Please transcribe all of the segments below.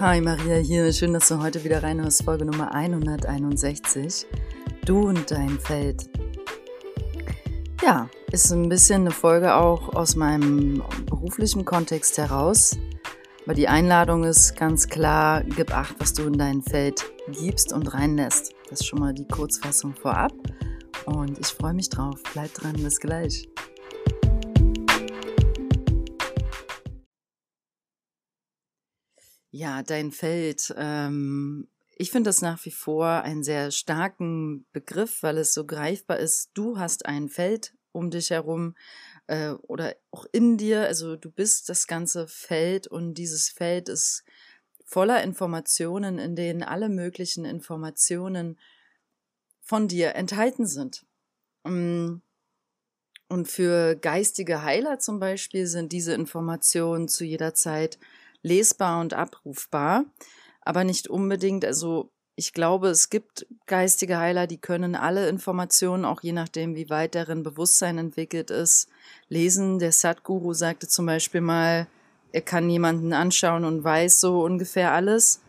Hi Maria hier, schön, dass du heute wieder reinhörst, Folge Nummer 161. Du und dein Feld. Ja, ist ein bisschen eine Folge auch aus meinem beruflichen Kontext heraus, weil die Einladung ist ganz klar, gib acht, was du in dein Feld gibst und reinlässt. Das ist schon mal die Kurzfassung vorab und ich freue mich drauf. Bleib dran, bis gleich. Ja, dein Feld. Ähm, ich finde das nach wie vor einen sehr starken Begriff, weil es so greifbar ist. Du hast ein Feld um dich herum äh, oder auch in dir. Also du bist das ganze Feld und dieses Feld ist voller Informationen, in denen alle möglichen Informationen von dir enthalten sind. Mm, und für geistige Heiler zum Beispiel sind diese Informationen zu jeder Zeit lesbar und abrufbar, aber nicht unbedingt, also ich glaube, es gibt geistige Heiler, die können alle Informationen, auch je nachdem, wie weit deren Bewusstsein entwickelt ist, lesen. Der Sadhguru sagte zum Beispiel mal, er kann jemanden anschauen und weiß so ungefähr alles.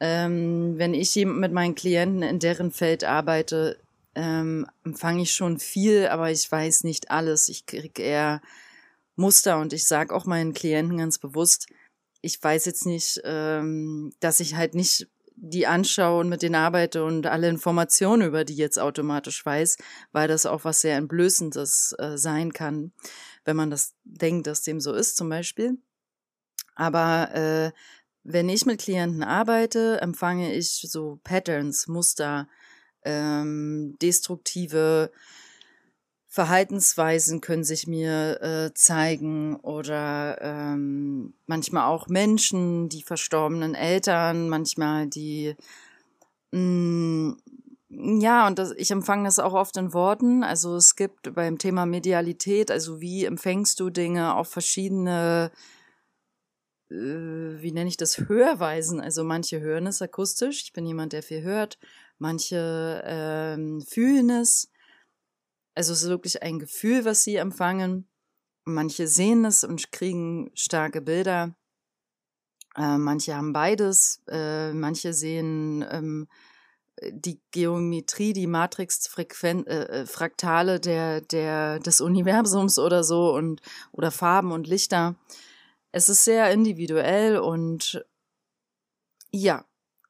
Ähm, wenn ich mit meinen Klienten in deren Feld arbeite, ähm, empfange ich schon viel, aber ich weiß nicht alles. Ich kriege eher Muster und ich sage auch meinen Klienten ganz bewusst, ich weiß jetzt nicht, ähm, dass ich halt nicht die anschaue und mit denen arbeite und alle Informationen über die jetzt automatisch weiß, weil das auch was sehr Entblößendes äh, sein kann, wenn man das denkt, dass dem so ist zum Beispiel. Aber äh, wenn ich mit Klienten arbeite, empfange ich so Patterns, Muster, ähm, destruktive Verhaltensweisen können sich mir äh, zeigen oder ähm, manchmal auch Menschen, die verstorbenen Eltern, manchmal die mh, mm, ja, und das, ich empfange das auch oft in Worten. Also es gibt beim Thema Medialität, also wie empfängst du Dinge auf verschiedene, äh, wie nenne ich das, Hörweisen. Also manche hören es akustisch, ich bin jemand, der viel hört, manche ähm, fühlen es also es ist wirklich ein Gefühl, was sie empfangen. Manche sehen es und kriegen starke Bilder. Äh, manche haben beides. Äh, manche sehen ähm, die Geometrie, die Matrix-Fraktale äh, äh der, der, des Universums oder so und oder Farben und Lichter. Es ist sehr individuell und ja,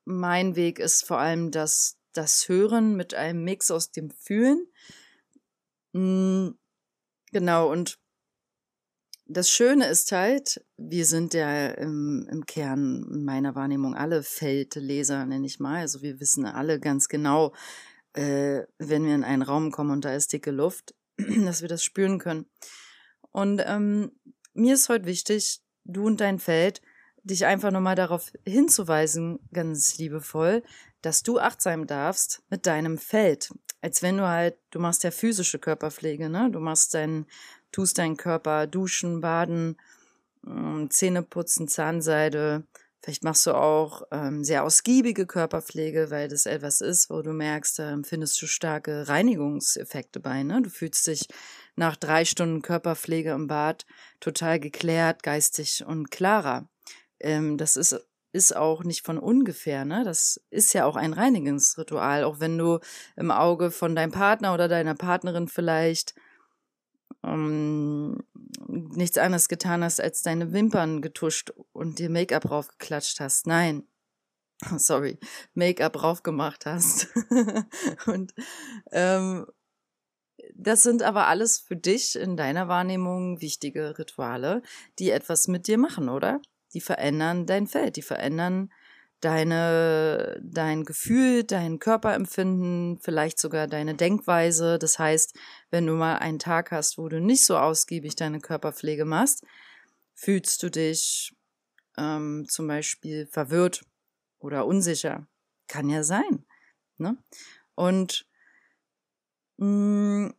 mein Weg ist vor allem das, das Hören mit einem Mix aus dem Fühlen genau, und das Schöne ist halt, wir sind ja im, im Kern meiner Wahrnehmung alle Feldleser, nenne ich mal. Also wir wissen alle ganz genau, äh, wenn wir in einen Raum kommen und da ist dicke Luft, dass wir das spüren können. Und ähm, mir ist heute wichtig, du und dein Feld, dich einfach nochmal darauf hinzuweisen, ganz liebevoll, dass du achtsam darfst mit deinem Feld als wenn du halt, du machst ja physische Körperpflege, ne? Du machst deinen, tust deinen Körper duschen, baden, ähm, Zähne putzen, Zahnseide. Vielleicht machst du auch ähm, sehr ausgiebige Körperpflege, weil das etwas ist, wo du merkst, da empfindest du starke Reinigungseffekte bei. Ne? Du fühlst dich nach drei Stunden Körperpflege im Bad total geklärt, geistig und klarer. Ähm, das ist ist auch nicht von ungefähr, ne? Das ist ja auch ein Reinigungsritual, auch wenn du im Auge von deinem Partner oder deiner Partnerin vielleicht ähm, nichts anderes getan hast, als deine Wimpern getuscht und dir Make-up raufgeklatscht hast. Nein. Sorry, Make-up raufgemacht hast. und ähm, das sind aber alles für dich in deiner Wahrnehmung wichtige Rituale, die etwas mit dir machen, oder? Die verändern dein Feld, die verändern deine, dein Gefühl, dein Körperempfinden, vielleicht sogar deine Denkweise. Das heißt, wenn du mal einen Tag hast, wo du nicht so ausgiebig deine Körperpflege machst, fühlst du dich ähm, zum Beispiel verwirrt oder unsicher. Kann ja sein. Ne? Und mh, mm,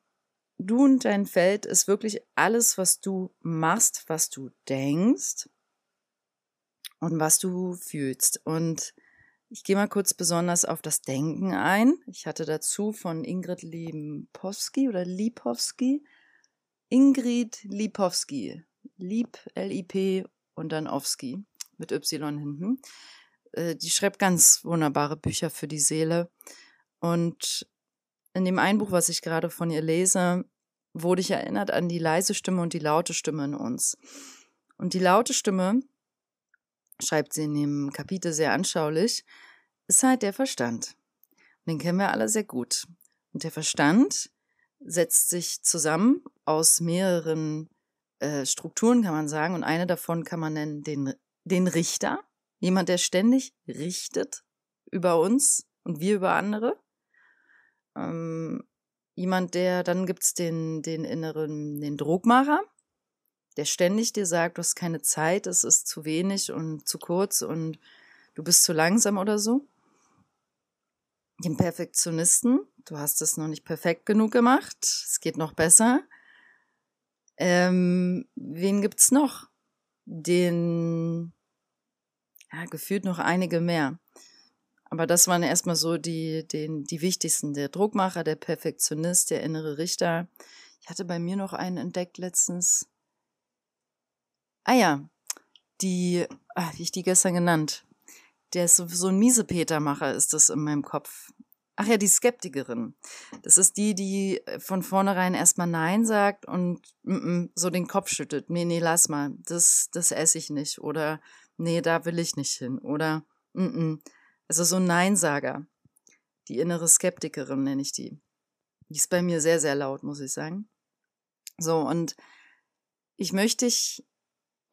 du und dein Feld ist wirklich alles, was du machst, was du denkst, und was du fühlst. Und ich gehe mal kurz besonders auf das Denken ein. Ich hatte dazu von Ingrid Lipowski oder Lipowski. Ingrid Lipowski. Lieb, L-I-P und dann Owski mit Y hinten. Äh, die schreibt ganz wunderbare Bücher für die Seele. Und in dem einen Buch, was ich gerade von ihr lese, wurde ich erinnert an die leise Stimme und die laute Stimme in uns. Und die laute Stimme, schreibt sie in dem Kapitel sehr anschaulich, ist halt der Verstand. Den kennen wir alle sehr gut. Und der Verstand setzt sich zusammen aus mehreren äh, Strukturen, kann man sagen. Und eine davon kann man nennen den, den Richter. Jemand, der ständig richtet über uns und wir über andere. Ähm, jemand, der, dann gibt's den, den inneren, den Druckmacher, der ständig dir sagt, du hast keine Zeit, es ist zu wenig und zu kurz und du bist zu langsam oder so. Den Perfektionisten, du hast es noch nicht perfekt genug gemacht, es geht noch besser. Ähm, wen gibt's noch? Den, ja, gefühlt noch einige mehr. Aber das waren erstmal so die, den, die wichtigsten. Der Druckmacher, der Perfektionist, der innere Richter. Ich hatte bei mir noch einen entdeckt letztens. Ah ja, die, ah, wie ich die gestern genannt. Der ist so, so ein Miesepetermacher, ist das in meinem Kopf. Ach ja, die Skeptikerin. Das ist die, die von vornherein erstmal Nein sagt und mm, mm, so den Kopf schüttet. Nee, nee, lass mal. Das, das esse ich nicht. Oder nee, da will ich nicht hin. Oder mm, mm. Also so ein Neinsager. Die innere Skeptikerin nenne ich die. Die ist bei mir sehr, sehr laut, muss ich sagen. So, und ich möchte dich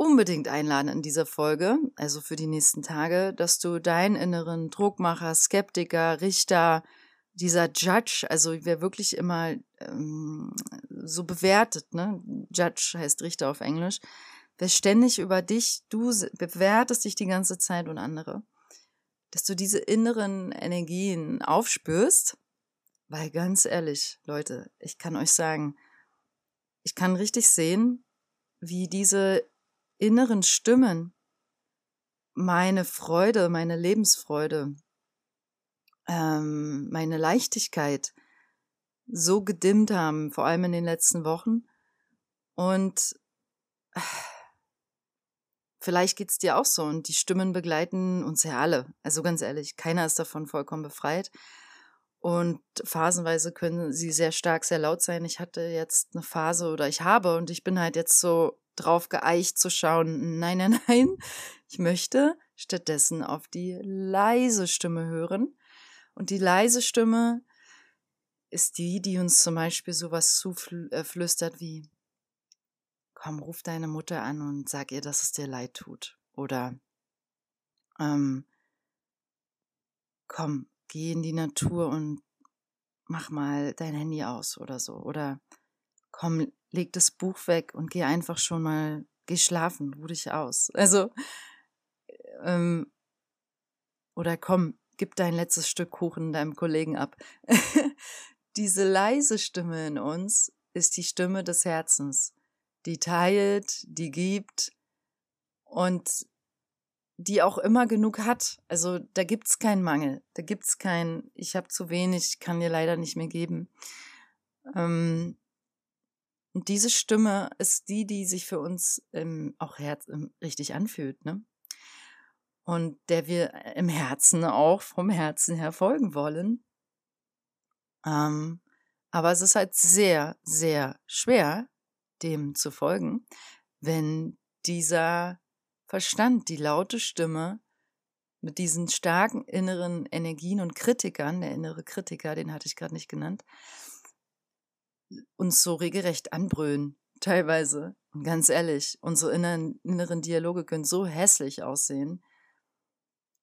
unbedingt einladen in dieser Folge, also für die nächsten Tage, dass du deinen inneren Druckmacher, Skeptiker, Richter, dieser Judge, also wer wirklich immer ähm, so bewertet, ne? Judge heißt Richter auf Englisch, wer ständig über dich, du bewertest dich die ganze Zeit und andere dass du diese inneren Energien aufspürst, weil ganz ehrlich, Leute, ich kann euch sagen, ich kann richtig sehen, wie diese inneren Stimmen meine Freude, meine Lebensfreude, ähm, meine Leichtigkeit so gedimmt haben, vor allem in den letzten Wochen. Und Vielleicht geht's dir auch so und die Stimmen begleiten uns ja alle. Also ganz ehrlich, keiner ist davon vollkommen befreit. Und phasenweise können sie sehr stark, sehr laut sein. Ich hatte jetzt eine Phase oder ich habe und ich bin halt jetzt so drauf geeicht zu schauen. Nein, nein, nein. Ich möchte stattdessen auf die leise Stimme hören. Und die leise Stimme ist die, die uns zum Beispiel sowas zuflüstert wie, komm, ruf deine Mutter an und sag ihr, dass es dir leid tut. Oder ähm, komm, geh in die Natur und mach mal dein Handy aus oder so. Oder komm, leg das Buch weg und geh einfach schon mal, geh schlafen, ruh dich aus. Also, ähm, oder komm, gib dein letztes Stück Kuchen deinem Kollegen ab. Diese leise Stimme in uns ist die Stimme des Herzens die teilt, die gibt und die auch immer genug hat. Also da gibt's keinen Mangel, da gibt's kein, ich habe zu wenig, kann dir leider nicht mehr geben. Ähm, und diese Stimme ist die, die sich für uns ähm, auch Herz, ähm, richtig anfühlt, ne? Und der wir im Herzen auch vom Herzen her folgen wollen. Ähm, aber es ist halt sehr, sehr schwer, dem zu folgen, wenn dieser Verstand, die laute Stimme mit diesen starken inneren Energien und Kritikern, der innere Kritiker, den hatte ich gerade nicht genannt, uns so regelrecht anbrüllen, teilweise. Und ganz ehrlich, unsere inneren, inneren Dialoge können so hässlich aussehen.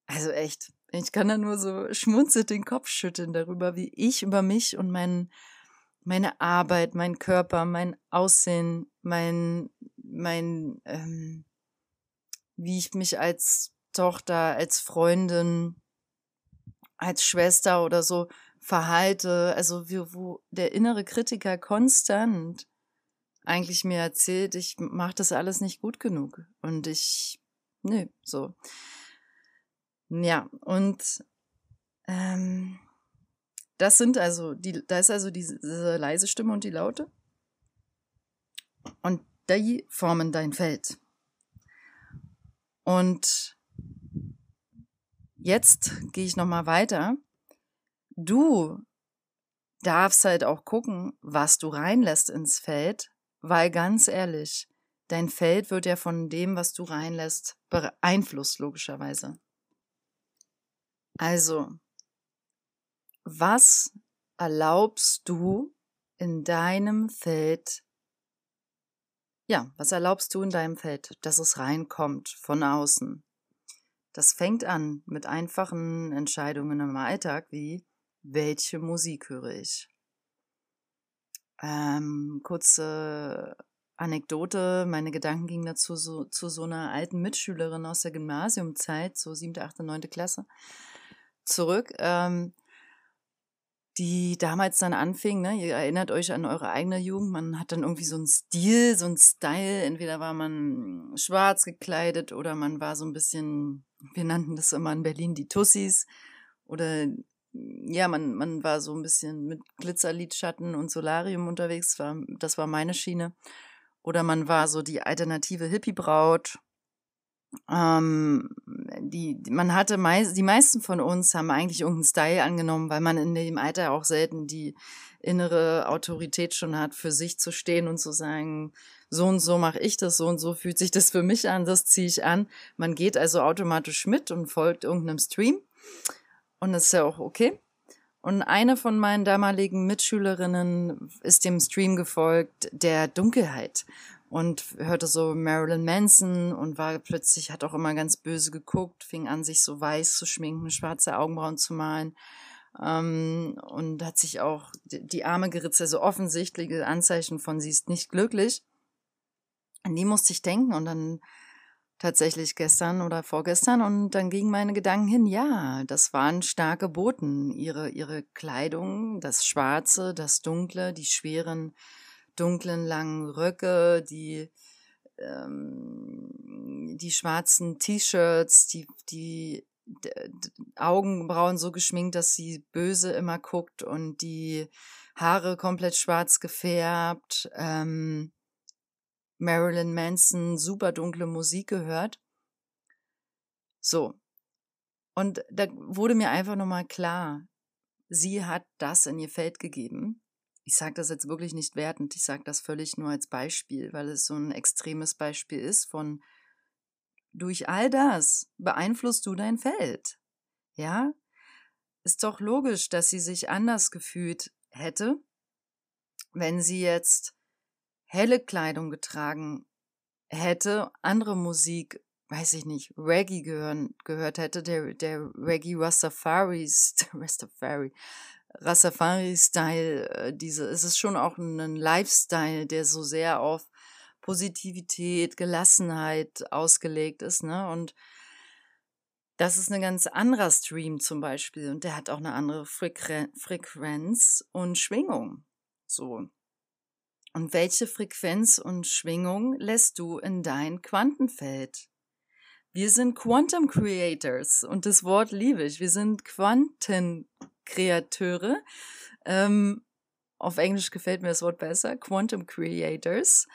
Also echt, ich kann da nur so schmunzelnd den Kopf schütteln darüber, wie ich über mich und meinen meine Arbeit, mein Körper, mein Aussehen, mein, mein, ähm, wie ich mich als Tochter, als Freundin, als Schwester oder so verhalte, also wie, wo der innere Kritiker konstant eigentlich mir erzählt, ich mache das alles nicht gut genug und ich, nö, so. Ja, und ähm, das sind also die, da ist also diese, diese leise Stimme und die laute. Und die formen dein Feld. Und jetzt gehe ich nochmal weiter. Du darfst halt auch gucken, was du reinlässt ins Feld, weil ganz ehrlich, dein Feld wird ja von dem, was du reinlässt, beeinflusst, logischerweise. Also, was erlaubst du in deinem Feld? Ja, was erlaubst du in deinem Feld, dass es reinkommt von außen? Das fängt an mit einfachen Entscheidungen im Alltag wie, welche Musik höre ich? Ähm, kurze Anekdote, meine Gedanken gingen dazu so, zu so einer alten Mitschülerin aus der Gymnasiumzeit, so siebte, achte, neunte Klasse, zurück, ähm, die damals dann anfing, ne, ihr erinnert euch an eure eigene Jugend, man hat dann irgendwie so einen Stil, so einen Style, entweder war man schwarz gekleidet oder man war so ein bisschen, wir nannten das immer in Berlin die Tussis oder ja, man, man war so ein bisschen mit Glitzerlidschatten und Solarium unterwegs, war, das war meine Schiene. Oder man war so die alternative Hippie-Braut. Ähm, die, man hatte meist, die meisten von uns haben eigentlich irgendeinen Style angenommen, weil man in dem Alter auch selten die innere Autorität schon hat, für sich zu stehen und zu sagen, so und so mache ich das, so und so fühlt sich das für mich an, das ziehe ich an. Man geht also automatisch mit und folgt irgendeinem Stream. Und das ist ja auch okay. Und eine von meinen damaligen Mitschülerinnen ist dem Stream gefolgt der Dunkelheit und hörte so Marilyn Manson und war plötzlich, hat auch immer ganz böse geguckt, fing an, sich so weiß zu schminken, schwarze Augenbrauen zu malen ähm, und hat sich auch die Arme geritzt, also offensichtliche Anzeichen von, sie ist nicht glücklich. An die musste ich denken und dann tatsächlich gestern oder vorgestern und dann gingen meine Gedanken hin, ja, das waren starke Boten, ihre, ihre Kleidung, das Schwarze, das Dunkle, die schweren, dunklen, langen Röcke, die, ähm, die schwarzen T-Shirts, die, die Augenbrauen so geschminkt, dass sie böse immer guckt und die Haare komplett schwarz gefärbt, ähm, Marilyn Manson super dunkle Musik gehört. So. Und da wurde mir einfach nochmal klar, sie hat das in ihr Feld gegeben. Ich sage das jetzt wirklich nicht wertend, ich sage das völlig nur als Beispiel, weil es so ein extremes Beispiel ist von durch all das beeinflusst du dein Feld. Ja? Ist doch logisch, dass sie sich anders gefühlt hätte, wenn sie jetzt helle Kleidung getragen hätte, andere Musik, weiß ich nicht, Reggae gehören, gehört hätte, der, der Reggae Rastafari, Rastafari, Rastafari-Style, äh, diese, es ist schon auch ein Lifestyle, der so sehr auf Positivität, Gelassenheit ausgelegt ist, ne? Und das ist ein ganz anderer Stream zum Beispiel und der hat auch eine andere Frequenz und Schwingung. So. Und welche Frequenz und Schwingung lässt du in dein Quantenfeld? Wir sind Quantum Creators und das Wort liebe ich. Wir sind Quantenkreateure. Ähm, auf Englisch gefällt mir das Wort besser. Quantum Creators.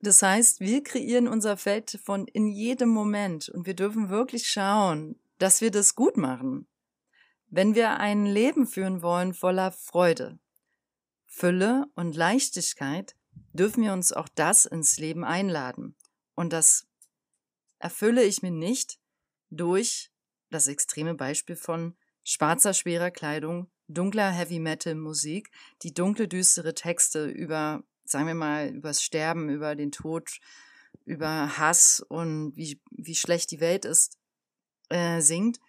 Das heißt, wir kreieren unser Feld von in jedem Moment und wir dürfen wirklich schauen, dass wir das gut machen. Wenn wir ein Leben führen wollen voller Freude, Fülle und Leichtigkeit dürfen wir uns auch das ins Leben einladen. Und das erfülle ich mir nicht durch das extreme Beispiel von schwarzer, schwerer Kleidung, dunkler Heavy Metal Musik, die dunkle, düstere Texte über, sagen wir mal, übers Sterben, über den Tod, über Hass und wie, wie schlecht die Welt ist, äh, singt,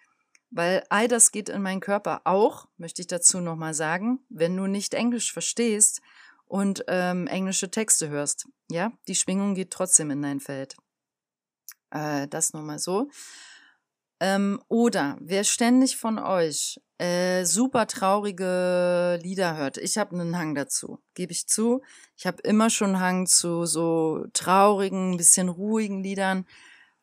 weil all das geht in meinen Körper auch, möchte ich dazu nochmal sagen, wenn du nicht Englisch verstehst und ähm, englische Texte hörst. Ja, die Schwingung geht trotzdem in dein Feld. Äh, das nochmal so. Ähm, oder wer ständig von euch äh, super traurige Lieder hört, ich habe einen Hang dazu, gebe ich zu. Ich habe immer schon Hang zu so traurigen, bisschen ruhigen Liedern.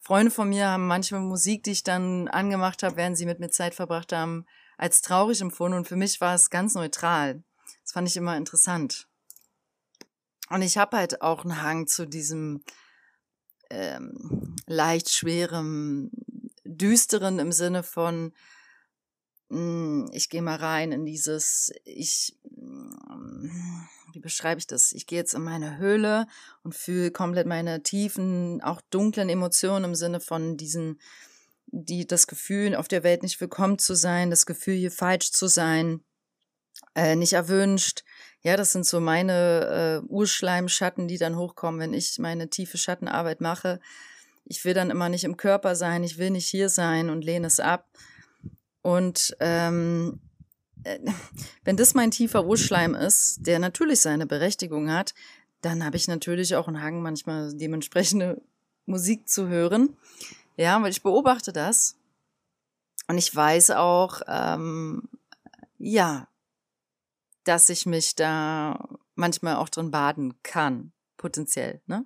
Freunde von mir haben manchmal Musik, die ich dann angemacht habe, während sie mit mir Zeit verbracht haben, als traurig empfunden und für mich war es ganz neutral. Das fand ich immer interessant. Und ich habe halt auch einen Hang zu diesem ähm, leicht schwerem, düsteren im Sinne von, hm, ich gehe mal rein in dieses, ich, wie beschreibe ich das? Ich gehe jetzt in meine Höhle und fühle komplett meine tiefen, auch dunklen Emotionen im Sinne von diesen, die das Gefühl, auf der Welt nicht willkommen zu sein, das Gefühl, hier falsch zu sein, äh, nicht erwünscht. Ja, das sind so meine äh, Urschleimschatten, die dann hochkommen, wenn ich meine tiefe Schattenarbeit mache. Ich will dann immer nicht im Körper sein, ich will nicht hier sein und lehne es ab. Und ähm, äh, wenn das mein tiefer Urschleim ist, der natürlich seine Berechtigung hat, dann habe ich natürlich auch einen Hang, manchmal dementsprechende Musik zu hören. Ja, weil ich beobachte das. Und ich weiß auch, ähm, ja, dass ich mich da manchmal auch drin baden kann, potenziell. Ne?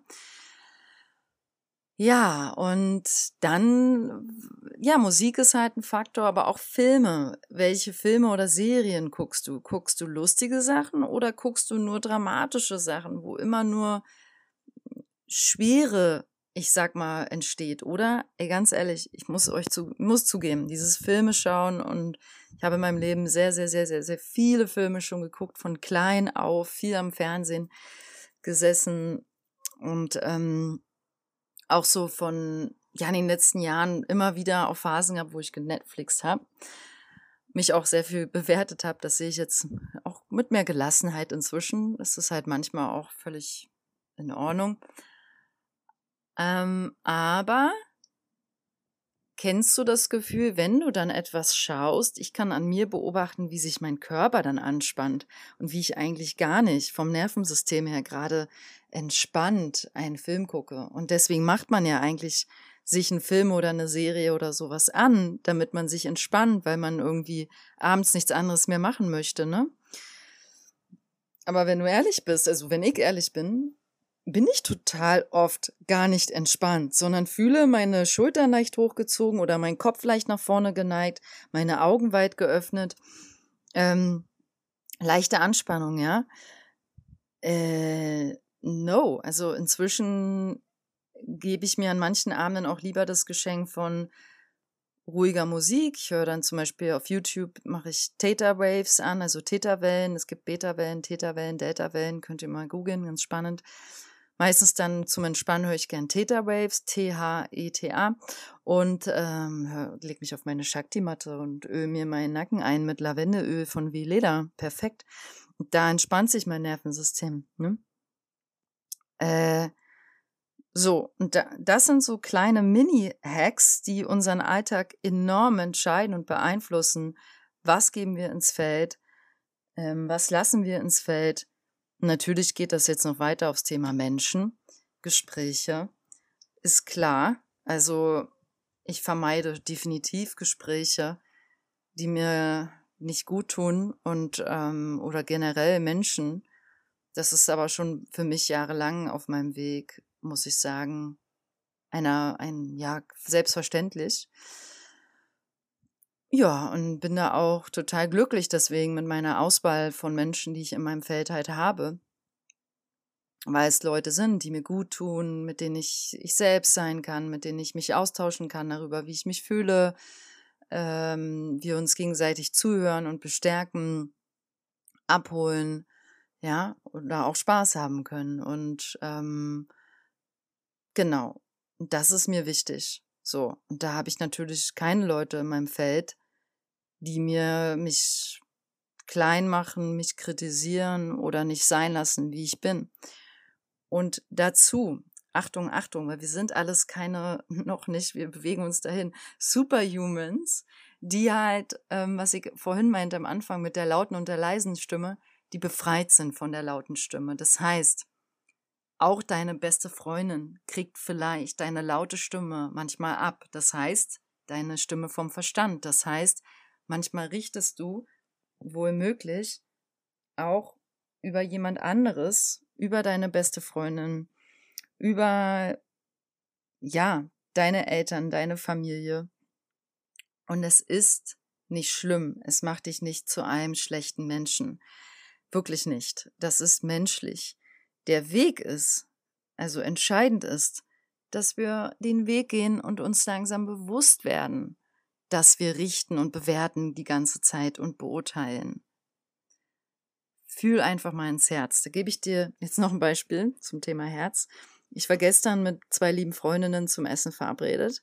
Ja, und dann, ja, Musik ist halt ein Faktor, aber auch Filme. Welche Filme oder Serien guckst du? Guckst du lustige Sachen oder guckst du nur dramatische Sachen, wo immer nur schwere, ich sag mal, entsteht, oder? Ey, ganz ehrlich, ich muss euch zu, muss zugeben, dieses Filme schauen und ich habe in meinem Leben sehr, sehr, sehr, sehr, sehr viele Filme schon geguckt, von klein auf, viel am Fernsehen gesessen und ähm, auch so von, ja, in den letzten Jahren immer wieder auf Phasen gehabt, wo ich genetflixt habe. Mich auch sehr viel bewertet habe. Das sehe ich jetzt auch mit mehr Gelassenheit inzwischen. Das ist halt manchmal auch völlig in Ordnung. Ähm, aber Kennst du das Gefühl, wenn du dann etwas schaust, ich kann an mir beobachten, wie sich mein Körper dann anspannt und wie ich eigentlich gar nicht vom Nervensystem her gerade entspannt einen Film gucke. Und deswegen macht man ja eigentlich sich einen Film oder eine Serie oder sowas an, damit man sich entspannt, weil man irgendwie abends nichts anderes mehr machen möchte, ne? Aber wenn du ehrlich bist, also wenn ich ehrlich bin, bin ich total oft gar nicht entspannt, sondern fühle meine Schultern leicht hochgezogen oder mein Kopf leicht nach vorne geneigt, meine Augen weit geöffnet, ähm, leichte Anspannung, ja. Äh, no, also inzwischen gebe ich mir an manchen Abenden auch lieber das Geschenk von ruhiger Musik. Ich höre dann zum Beispiel auf YouTube, mache ich Theta Waves an, also Theta-Wellen. Es gibt Beta-Wellen, Theta-Wellen, Delta-Wellen, könnt ihr mal googeln, ganz spannend. Meistens dann zum Entspannen höre ich gern Theta Waves, T-H-E-T-A und ähm, leg mich auf meine Shakti-Matte und öle mir meinen Nacken ein mit Lavendeöl von Vileda. Perfekt. Da entspannt sich mein Nervensystem. Ne? Äh, so, und da, das sind so kleine Mini-Hacks, die unseren Alltag enorm entscheiden und beeinflussen. Was geben wir ins Feld? Ähm, was lassen wir ins Feld? Natürlich geht das jetzt noch weiter aufs Thema Menschen, Gespräche. Ist klar. Also ich vermeide definitiv Gespräche, die mir nicht gut tun und ähm, oder generell Menschen. Das ist aber schon für mich jahrelang auf meinem Weg, muss ich sagen, einer ein ja selbstverständlich. Ja, und bin da auch total glücklich deswegen mit meiner Auswahl von Menschen, die ich in meinem Feld halt habe. Weil es Leute sind, die mir gut tun, mit denen ich ich selbst sein kann, mit denen ich mich austauschen kann darüber, wie ich mich fühle, ähm, wir uns gegenseitig zuhören und bestärken, abholen, ja, oder auch Spaß haben können. Und ähm, genau, das ist mir wichtig. So, und da habe ich natürlich keine Leute in meinem Feld, die mir mich klein machen, mich kritisieren oder nicht sein lassen, wie ich bin. Und dazu, Achtung, Achtung, weil wir sind alles keine, noch nicht, wir bewegen uns dahin, Superhumans, die halt, ähm, was ich vorhin meinte am Anfang mit der lauten und der leisen Stimme, die befreit sind von der lauten Stimme. Das heißt, auch deine beste Freundin kriegt vielleicht deine laute Stimme manchmal ab. Das heißt, deine Stimme vom Verstand. Das heißt, Manchmal richtest du wohl möglich auch über jemand anderes, über deine beste Freundin, über, ja, deine Eltern, deine Familie. Und es ist nicht schlimm. Es macht dich nicht zu einem schlechten Menschen. Wirklich nicht. Das ist menschlich. Der Weg ist, also entscheidend ist, dass wir den Weg gehen und uns langsam bewusst werden, dass wir richten und bewerten die ganze Zeit und beurteilen. Fühl einfach mal ins Herz. Da gebe ich dir jetzt noch ein Beispiel zum Thema Herz. Ich war gestern mit zwei lieben Freundinnen zum Essen verabredet.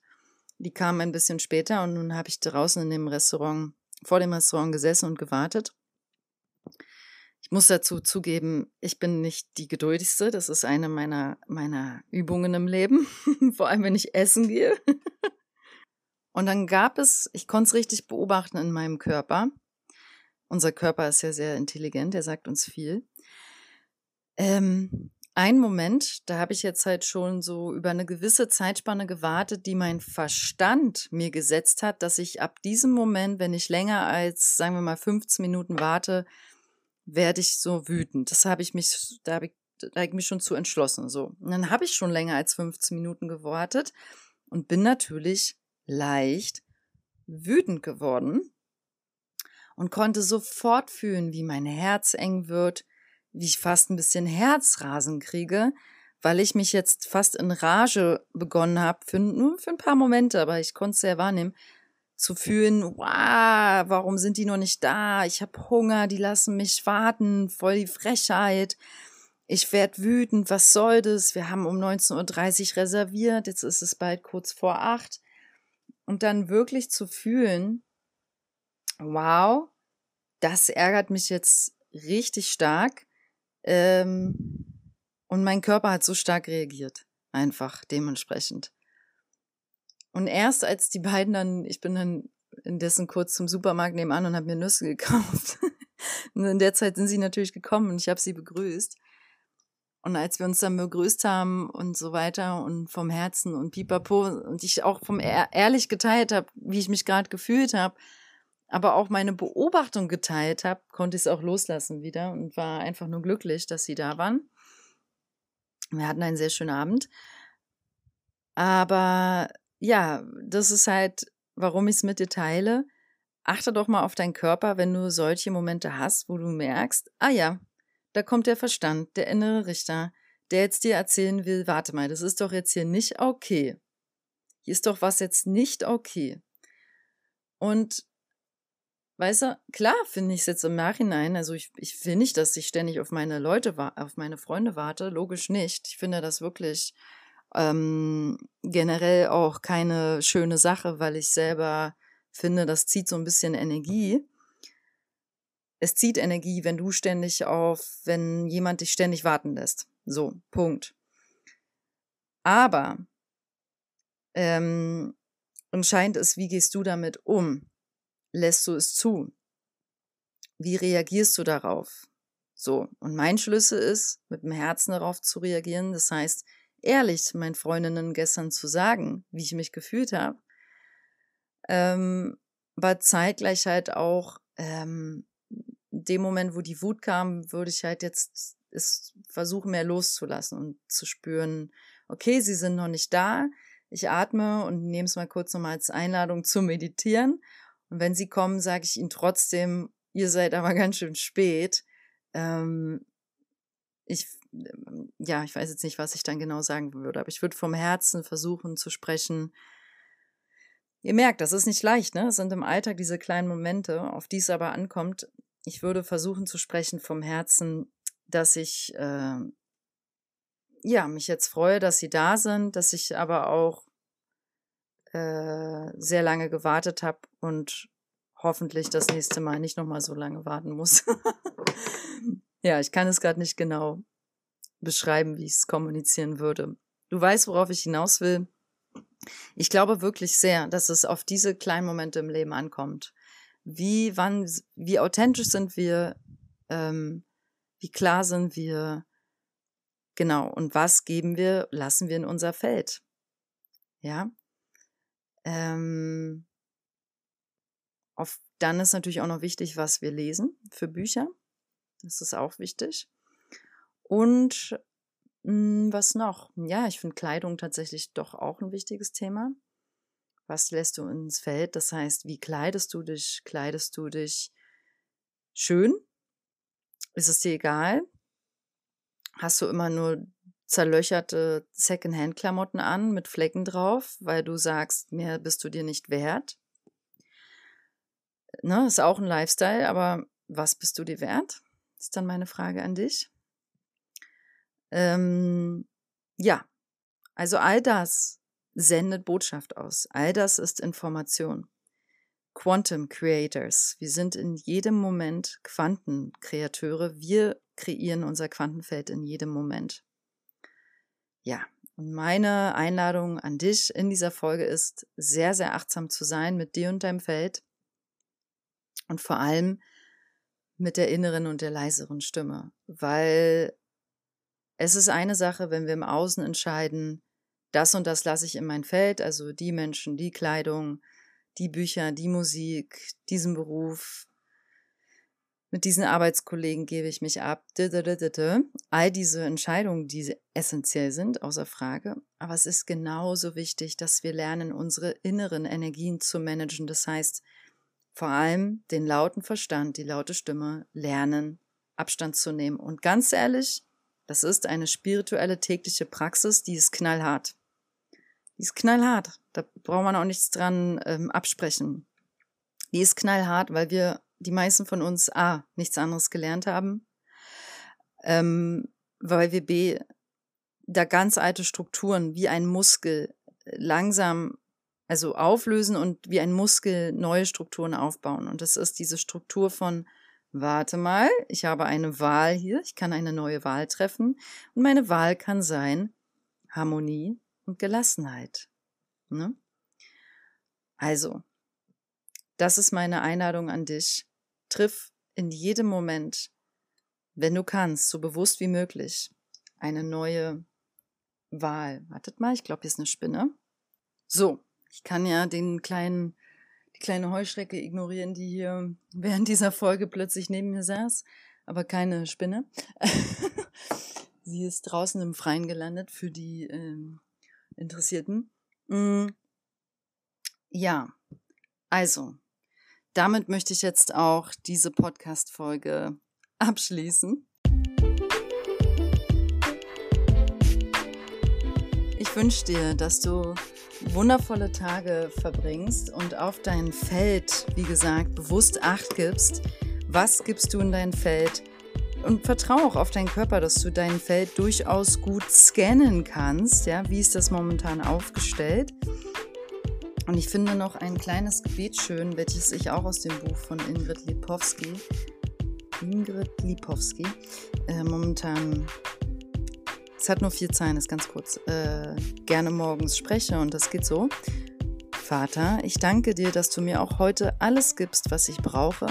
Die kamen ein bisschen später und nun habe ich draußen in dem Restaurant, vor dem Restaurant gesessen und gewartet. Ich muss dazu zugeben, ich bin nicht die geduldigste. Das ist eine meiner, meiner Übungen im Leben. Vor allem, wenn ich essen gehe. Und dann gab es, ich konnte es richtig beobachten in meinem Körper. Unser Körper ist ja sehr intelligent, er sagt uns viel. Ähm, ein Moment, da habe ich jetzt halt schon so über eine gewisse Zeitspanne gewartet, die mein Verstand mir gesetzt hat, dass ich ab diesem Moment, wenn ich länger als, sagen wir mal, 15 Minuten warte, werde ich so wütend. Das habe ich mich, da habe ich, da habe ich mich schon zu entschlossen. So. Und dann habe ich schon länger als 15 Minuten gewartet und bin natürlich leicht wütend geworden und konnte sofort fühlen, wie mein Herz eng wird, wie ich fast ein bisschen Herzrasen kriege, weil ich mich jetzt fast in Rage begonnen habe, für, nur für ein paar Momente, aber ich konnte es sehr wahrnehmen, zu fühlen, wow, warum sind die noch nicht da? Ich habe Hunger, die lassen mich warten, voll die Frechheit. Ich werd wütend, was soll das? Wir haben um 19.30 Uhr reserviert, jetzt ist es bald kurz vor acht. Und dann wirklich zu fühlen, wow, das ärgert mich jetzt richtig stark. Ähm, und mein Körper hat so stark reagiert, einfach dementsprechend. Und erst als die beiden dann, ich bin dann indessen kurz zum Supermarkt nebenan und habe mir Nüsse gekauft. und in der Zeit sind sie natürlich gekommen und ich habe sie begrüßt. Und als wir uns dann begrüßt haben und so weiter und vom Herzen und pipapo und ich auch vom ehrlich geteilt habe, wie ich mich gerade gefühlt habe, aber auch meine Beobachtung geteilt habe, konnte ich es auch loslassen wieder und war einfach nur glücklich, dass sie da waren. Wir hatten einen sehr schönen Abend. Aber ja, das ist halt, warum ich es mit dir teile. Achte doch mal auf deinen Körper, wenn du solche Momente hast, wo du merkst, ah ja, da kommt der Verstand, der innere Richter, der jetzt dir erzählen will, warte mal, das ist doch jetzt hier nicht okay. Hier ist doch was jetzt nicht okay. Und weißt du, klar finde ich es jetzt im Nachhinein, also ich, ich will nicht, dass ich ständig auf meine Leute, auf meine Freunde warte, logisch nicht. Ich finde das wirklich ähm, generell auch keine schöne Sache, weil ich selber finde, das zieht so ein bisschen Energie. Es zieht Energie, wenn du ständig auf, wenn jemand dich ständig warten lässt. So, Punkt. Aber ähm, entscheidend ist, wie gehst du damit um? Lässt du es zu? Wie reagierst du darauf? So, und mein Schlüssel ist, mit dem Herzen darauf zu reagieren. Das heißt, ehrlich meinen Freundinnen gestern zu sagen, wie ich mich gefühlt habe. Ähm, aber zeitgleich halt auch, ähm, dem Moment, wo die Wut kam, würde ich halt jetzt es versuchen, mehr loszulassen und zu spüren, okay, sie sind noch nicht da. Ich atme und nehme es mal kurz nochmal als Einladung zu meditieren. Und wenn sie kommen, sage ich ihnen trotzdem, ihr seid aber ganz schön spät. Ähm, ich ja, ich weiß jetzt nicht, was ich dann genau sagen würde, aber ich würde vom Herzen versuchen zu sprechen. Ihr merkt, das ist nicht leicht, ne? Es sind im Alltag diese kleinen Momente, auf die es aber ankommt. Ich würde versuchen zu sprechen vom Herzen, dass ich äh, ja mich jetzt freue, dass sie da sind, dass ich aber auch äh, sehr lange gewartet habe und hoffentlich das nächste Mal nicht nochmal so lange warten muss. ja, ich kann es gerade nicht genau beschreiben, wie ich es kommunizieren würde. Du weißt, worauf ich hinaus will. Ich glaube wirklich sehr, dass es auf diese kleinen Momente im Leben ankommt. Wie, wann, wie authentisch sind wir, ähm, wie klar sind wir, genau, und was geben wir, lassen wir in unser Feld. Ja. Ähm, auf, dann ist natürlich auch noch wichtig, was wir lesen für Bücher. Das ist auch wichtig. Und mh, hm, was noch? Ja, ich finde Kleidung tatsächlich doch auch ein wichtiges Thema. Was lässt du ins Feld? Das heißt, wie kleidest du dich? Kleidest du dich schön? Ist es dir egal? Hast du immer nur zerlöcherte Secondhand-Klamotten an mit Flecken drauf, weil du sagst, mehr bist du dir nicht wert. Ne, ist auch ein Lifestyle, aber was bist du dir wert? Ist dann meine Frage an dich. Ähm, ja, also all das sendet Botschaft aus. All das ist Information. Quantum Creators. Wir sind in jedem Moment Quantenkreateure. Wir kreieren unser Quantenfeld in jedem Moment. Ja, und meine Einladung an dich in dieser Folge ist, sehr, sehr achtsam zu sein mit dir und deinem Feld und vor allem mit der inneren und der leiseren Stimme, weil es ist eine Sache, wenn wir im Außen entscheiden, das und das lasse ich in mein Feld, also die Menschen, die Kleidung, die Bücher, die Musik, diesen Beruf, mit diesen Arbeitskollegen gebe ich mich ab. All diese Entscheidungen, die essentiell sind, außer Frage. Aber es ist genauso wichtig, dass wir lernen, unsere inneren Energien zu managen. Das heißt, vor allem den lauten Verstand, die laute Stimme lernen, Abstand zu nehmen. Und ganz ehrlich, das ist eine spirituelle tägliche Praxis, die ist knallhart. Die ist knallhart. Da braucht man auch nichts dran ähm, absprechen. Die ist knallhart, weil wir, die meisten von uns, A, nichts anderes gelernt haben, ähm, weil wir B, da ganz alte Strukturen wie ein Muskel langsam, also auflösen und wie ein Muskel neue Strukturen aufbauen. Und das ist diese Struktur von, warte mal, ich habe eine Wahl hier, ich kann eine neue Wahl treffen und meine Wahl kann sein Harmonie, und Gelassenheit. Ne? Also, das ist meine Einladung an dich. Triff in jedem Moment, wenn du kannst, so bewusst wie möglich, eine neue Wahl. Wartet mal, ich glaube, hier ist eine Spinne. So, ich kann ja den kleinen, die kleine Heuschrecke ignorieren, die hier während dieser Folge plötzlich neben mir saß, aber keine Spinne. Sie ist draußen im Freien gelandet für die ähm, Interessierten. Mm, ja, also, damit möchte ich jetzt auch diese Podcast-Folge abschließen. Ich wünsche dir, dass du wundervolle Tage verbringst und auf dein Feld, wie gesagt, bewusst Acht gibst. Was gibst du in dein Feld? Und vertraue auch auf deinen Körper, dass du dein Feld durchaus gut scannen kannst. Ja, wie ist das momentan aufgestellt? Und ich finde noch ein kleines Gebet schön, welches ich auch aus dem Buch von Ingrid Lipowski, Ingrid Lipowski, äh, momentan, es hat nur vier Zeilen, ist ganz kurz, äh, gerne morgens spreche und das geht so. Vater, ich danke dir, dass du mir auch heute alles gibst, was ich brauche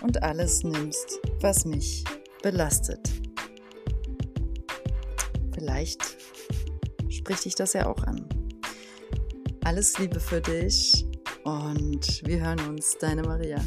und alles nimmst, was mich belastet. Vielleicht spricht dich das ja auch an. Alles Liebe für dich und wir hören uns, deine Maria.